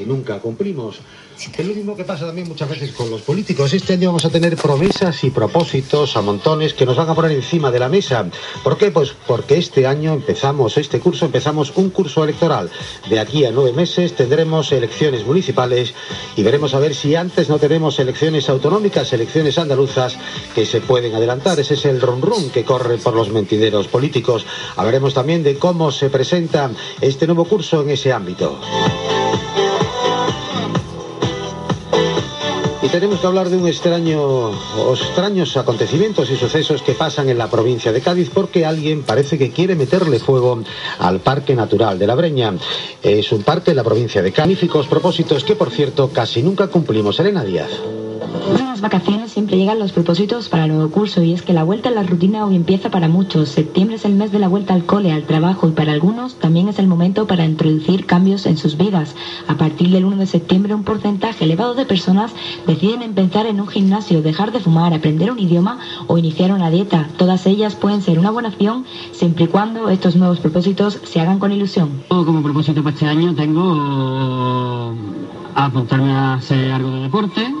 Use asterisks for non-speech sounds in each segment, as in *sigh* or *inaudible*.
casi nunca cumplimos. Es lo mismo que pasa también muchas veces con los políticos. Este año vamos a tener promesas y propósitos a montones que nos van a poner encima de la mesa. ¿Por qué? Pues porque este año empezamos, este curso, empezamos un curso electoral. De aquí a nueve meses tendremos elecciones municipales y veremos a ver si antes no tenemos elecciones autonómicas, elecciones andaluzas que se pueden adelantar. Ese es el rum rum que corre por los mentideros políticos. Hablaremos también de cómo se presenta este nuevo curso en ese ámbito. Y tenemos que hablar de un extraño extraños acontecimientos y sucesos que pasan en la provincia de Cádiz porque alguien parece que quiere meterle fuego al Parque Natural de la Breña. Es un parque en la provincia de Cádiz, propósitos que por cierto casi nunca cumplimos. Elena Díaz las vacaciones siempre llegan los propósitos para el nuevo curso y es que la vuelta a la rutina hoy empieza para muchos. Septiembre es el mes de la vuelta al cole, al trabajo y para algunos también es el momento para introducir cambios en sus vidas. A partir del 1 de septiembre un porcentaje elevado de personas deciden empezar en un gimnasio, dejar de fumar, aprender un idioma o iniciar una dieta. Todas ellas pueden ser una buena opción siempre y cuando estos nuevos propósitos se hagan con ilusión. Como propósito para este año tengo apuntarme a hacer algo de deporte,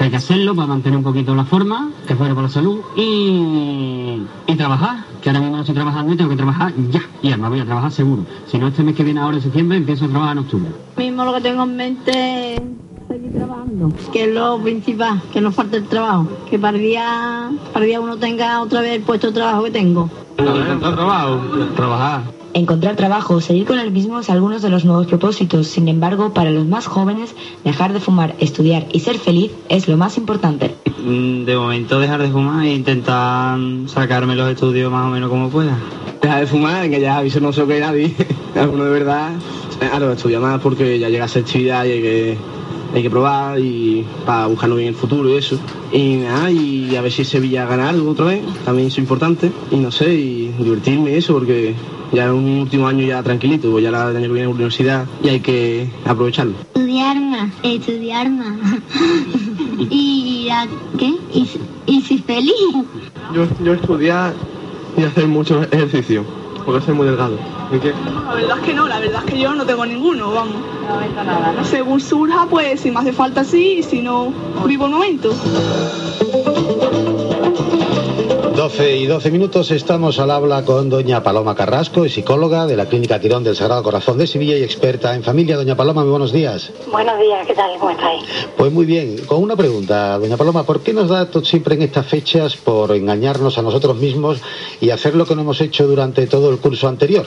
hay que hacerlo para mantener un poquito la forma, que fuera para la salud, y, trabajar, que ahora mismo no estoy trabajando y tengo que trabajar ya. Y además voy a trabajar seguro. Si no, este mes que viene ahora en septiembre empiezo a trabajar en octubre. Mismo lo que tengo en mente es seguir trabajando, que es lo principal, que no falte el trabajo, que para el día, para día uno tenga otra vez el puesto de trabajo que tengo. trabajo, trabajar. Encontrar trabajo, seguir con el mismo es algunos de los nuevos propósitos. Sin embargo, para los más jóvenes, dejar de fumar, estudiar y ser feliz es lo más importante. Mm, de momento dejar de fumar e intentar sacarme los estudios más o menos como pueda. Dejar de fumar, que ya aviso no que nadie. *laughs* Alguno de verdad. Claro, estudiar más porque ya llega a ser actividad y hay que hay que probar y para buscarlo bien el futuro y eso. Y nada, y a ver si Sevilla gana algo otra vez, también es importante. Y no sé, y divertirme eso, porque ya es un último año ya tranquilito, pues ya la año que viene la universidad y hay que aprovecharlo. Estudiar más, estudiar más. *laughs* y qué? ¿Y, y si feliz? Yo, yo estudiar y hacer mucho ejercicio, porque soy muy delgado. ¿Y qué? la verdad es que no, la verdad es que yo no tengo ninguno, vamos. No nada, ¿no? Según surja, pues si me hace falta sí, y si no, vivo el momento. 12 y 12 minutos estamos al habla con doña Paloma Carrasco, psicóloga de la Clínica Quirón del Sagrado Corazón de Sevilla y experta en familia. Doña Paloma, muy buenos días. Buenos días, ¿qué tal? ¿Cómo estáis? Pues muy bien. Con una pregunta, doña Paloma, ¿por qué nos da siempre en estas fechas por engañarnos a nosotros mismos y hacer lo que no hemos hecho durante todo el curso anterior?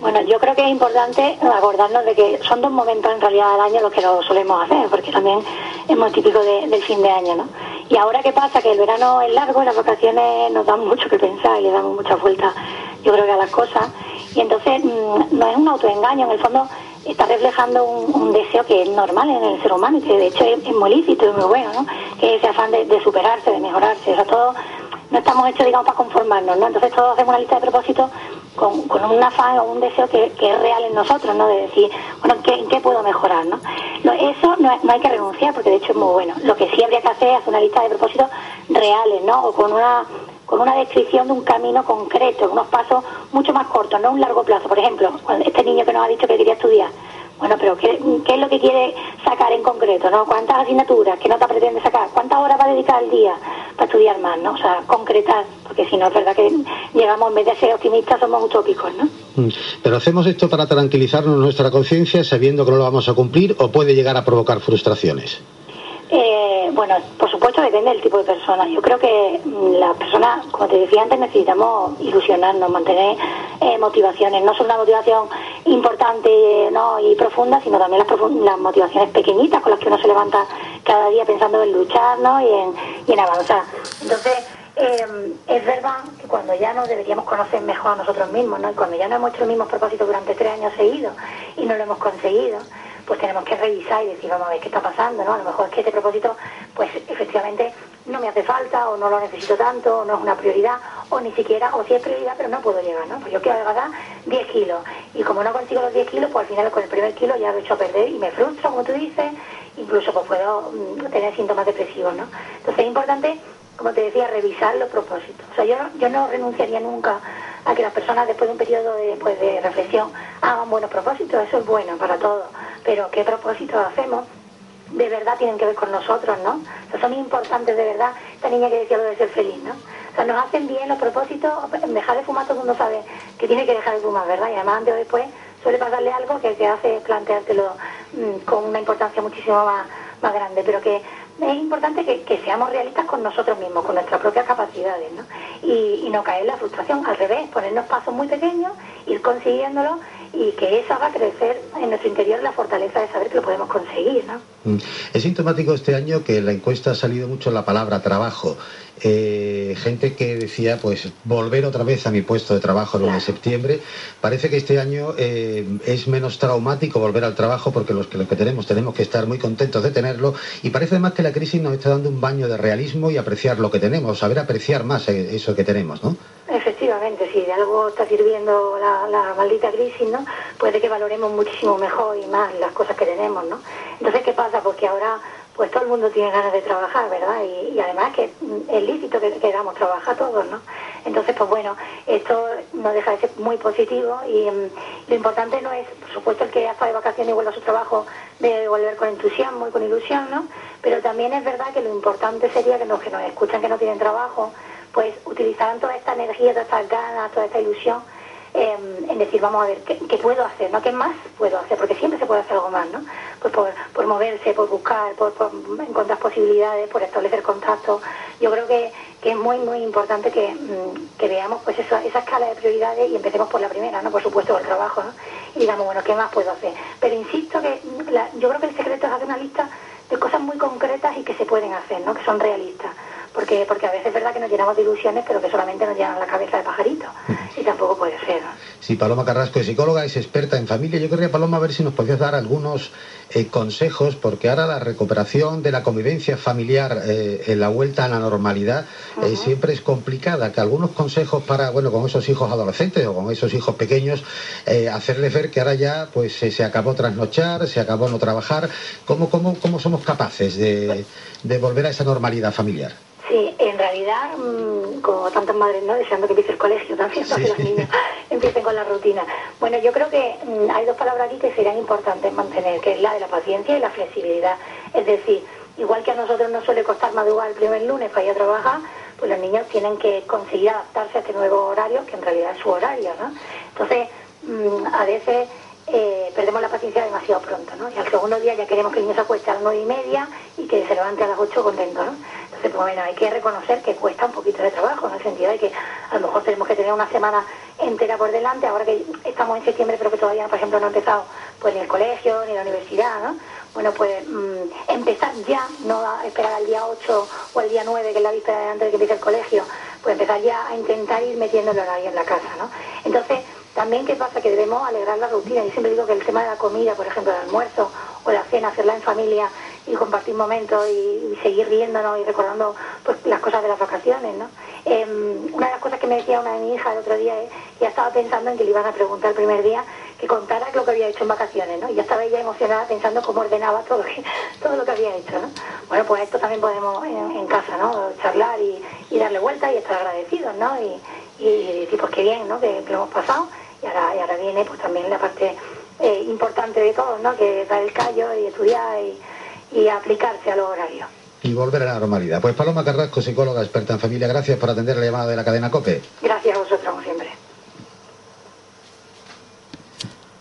Bueno, yo creo que es importante acordarnos de que son dos momentos en realidad del año los que lo solemos hacer, porque también es muy típico del fin de año, ¿no? Y ahora qué pasa, que el verano es largo, las vacaciones nos dan mucho que pensar y le damos mucha vuelta, yo creo que a las cosas, y entonces mm, no es un autoengaño, en el fondo está reflejando un, deseo que es normal en el ser humano y que de hecho es, muy lícito y muy bueno, ¿no? Que es ese afán de, superarse, de mejorarse, o sea, todo no estamos hechos, digamos, para conformarnos, ¿no? Entonces todos hacemos una lista de propósitos con, un afán o un deseo que, es real en nosotros, ¿no? De decir, bueno, ¿en qué, puedo mejorar, no? eso no, hay que renunciar porque de hecho es muy bueno. Lo que sí habría que hacer es hacer una lista de propósitos reales, ¿no? O con una con una descripción de un camino concreto, unos pasos mucho más cortos, no un largo plazo. Por ejemplo, este niño que nos ha dicho que quería estudiar, bueno, pero ¿qué, es lo que quiere sacar en concreto? ¿no? ¿Cuántas asignaturas? ¿Qué nota pretende sacar? ¿Cuántas horas va a dedicar al día para estudiar más? ¿no? O sea, concretar, porque si no es verdad que llegamos, en vez de ser optimistas, somos utópicos, ¿no? Mm. Pero hacemos esto para tranquilizarnos nuestra conciencia sabiendo que no lo vamos a cumplir o puede llegar a provocar frustraciones. Eh, bueno, por supuesto depende del tipo de persona. Yo creo que mm, las personas, como te decía antes, necesitamos ilusionarnos, mantener eh, motivaciones. No solo una motivación importante ¿no? y profunda, sino también las, las, motivaciones pequeñitas con las que uno se levanta cada día pensando en luchar ¿no? y, en, y en avanzar. Entonces, eh, es verdad que cuando ya nos deberíamos conocer mejor a nosotros mismos, ¿no? Y cuando ya no hemos hecho los mismos propósitos durante tres años seguidos y no lo hemos conseguido, pues tenemos que revisar y decir, vamos a ver qué está pasando, ¿no? A lo mejor es que este propósito, pues efectivamente no me hace falta, o no lo necesito tanto, o no es una prioridad, o ni siquiera, o si es prioridad, pero no puedo llegar, ¿no? Pues yo quiero adelgazar 10 kilos, y como no consigo los 10 kilos, pues al final con el primer kilo ya lo he hecho a perder y me frustro, como tú dices, incluso pues puedo mm, tener síntomas depresivos, ¿no? Entonces es importante, como te decía, revisar los propósitos. O sea, yo, yo no renunciaría nunca a que las personas después de un periodo de, pues, de reflexión hagan buenos propósitos, eso es bueno para todos, pero ¿qué propósitos hacemos? de verdad tienen que ver con nosotros, ¿no? O sea, son importantes de verdad. Esta niña que decía lo de ser feliz, ¿no? O sea, nos hacen bien los propósitos, dejar de fumar todo el mundo sabe que tiene que dejar de fumar, ¿verdad? Y además antes o después suele pasarle algo que te hace planteártelo mm, con una importancia muchísimo más, más grande, pero que es importante que, seamos realistas con nosotros mismos, con nuestras propias capacidades, ¿no? Y, no caer en la frustración, al revés, ponernos pasos muy pequeños, ir consiguiéndolo y que eso haga crecer en nuestro interior la fortaleza de saber que lo podemos conseguir, ¿no? Mm. Es sintomático este año que la encuesta ha salido mucho la palabra trabajo. Eh, gente que decía, pues, volver otra vez a mi puesto de trabajo el 1 de septiembre. Parece que este año eh, es menos traumático volver al trabajo porque los que, lo que tenemos tenemos que estar muy contentos de tenerlo y parece además que la crisis nos está dando un baño de realismo y apreciar lo que tenemos, saber apreciar más eh, eso que tenemos, ¿no? Efectivamente, si de algo está sirviendo la, la maldita crisis, ¿no? Puede que valoremos muchísimo mejor y más las cosas que tenemos, ¿no? Entonces, ¿qué pasa? Porque ahora pues todo el mundo tiene ganas de trabajar, ¿verdad? Y, además que es lícito que queramos trabajar todos, ¿no? Entonces, pues bueno, esto no deja de ser muy positivo y mm, lo importante no es, por supuesto, el que hasta de vacaciones y vuelva a su trabajo de volver con entusiasmo y con ilusión, ¿no? Pero también es verdad que lo importante sería que los que nos escuchan que no tienen trabajo, pues utilizaran toda esta energía, todas estas ganas, toda esta ilusión Em, en decir, vamos a ver, ¿qué, puedo hacer? ¿no? ¿Qué más puedo hacer? Porque siempre se puede hacer algo más, ¿no? Pues por, moverse, por buscar, por, encontrar posibilidades, por establecer contactos. Yo creo que, es muy, muy importante mm, que, veamos pues eso, esa escala de prioridades y empecemos por la primera, ¿no? Por supuesto, el trabajo, ¿no? Y digamos, bueno, ¿qué más puedo hacer? Pero insisto que yo creo que el secreto es hacer una lista de cosas muy concretas y que se pueden hacer, ¿no? Que son realistas porque, porque a veces es verdad que nos llenamos de ilusiones, pero que solamente nos llenan la cabeza de pajarito, y tampoco puede ser. Sí, Paloma Carrasco es psicóloga, es experta en familia. Yo querría, Paloma, a ver si nos podías dar algunos eh, consejos, porque ahora la recuperación de la convivencia familiar eh, en la vuelta a la normalidad eh, siempre es complicada. Que algunos consejos para, bueno, con esos hijos adolescentes o con esos hijos pequeños, hacerles ver que ahora ya pues se acabó trasnochar, se acabó no trabajar. ¿Cómo, cómo, cómo somos capaces de, de volver a esa normalidad familiar? Sí, en realidad, mm, como tantas madres, ¿no? Deseando que empiece el colegio también, para que los niños *laughs* empiecen con la rutina. Bueno, yo creo que mm, hay dos palabras aquí que serían importantes mantener, que es la de la paciencia y la flexibilidad. Es decir, igual que a nosotros nos suele costar madrugar el primer lunes para ir a trabajar, pues los niños tienen que conseguir adaptarse a este nuevo horario, que en realidad es su horario, ¿no? Entonces, mm, a veces eh, perdemos la paciencia demasiado pronto, ¿no? Y al segundo día ya queremos que el niño se acueste a las nueve y media y que se levante a las ocho contento, ¿no? Entonces, bueno, hay que reconocer que cuesta un poquito de trabajo, en el sentido de que a lo mejor tenemos que tener una semana entera por delante, ahora que estamos en septiembre, pero que todavía, por ejemplo, no ha empezado pues ni el colegio, ni la universidad, ¿no? Bueno, pues mm, empezar ya, no esperar al día 8 o al día 9, que es la vista antes de que empiece el colegio, pues empezar ya a intentar ir metiéndolo ahí en la casa, ¿no? Entonces, también, ¿qué pasa? Que debemos alegrar la rutina. Yo siempre digo que el tema de la comida, por ejemplo, el almuerzo o la cena, hacerla en familia y compartir momentos y, seguir riéndonos y recordando pues, las cosas de las vacaciones, ¿no? Em, una de las cosas que me decía una de mis hijas el otro día es que ya estaba pensando en que le iban a preguntar el primer día que contara lo que había hecho en vacaciones, ¿no? Y ya estaba ella emocionada pensando cómo ordenaba todo lo que, *laughs* todo lo que había hecho, ¿no? Bueno, pues esto también podemos en, casa, ¿no? Charlar y, darle vuelta y estar agradecidos, ¿no? Y, decir, pues qué bien, ¿no? Que, lo hemos pasado y ahora, y ahora viene pues también la parte eh, importante de todo, ¿no? Que dar el callo y estudiar y, y aplicarse a los horarios. Y volver a la normalidad. Pues Paloma Carrasco, psicóloga experta en familia, gracias por atender la llamada de la cadena COPE. Gracias a vosotros.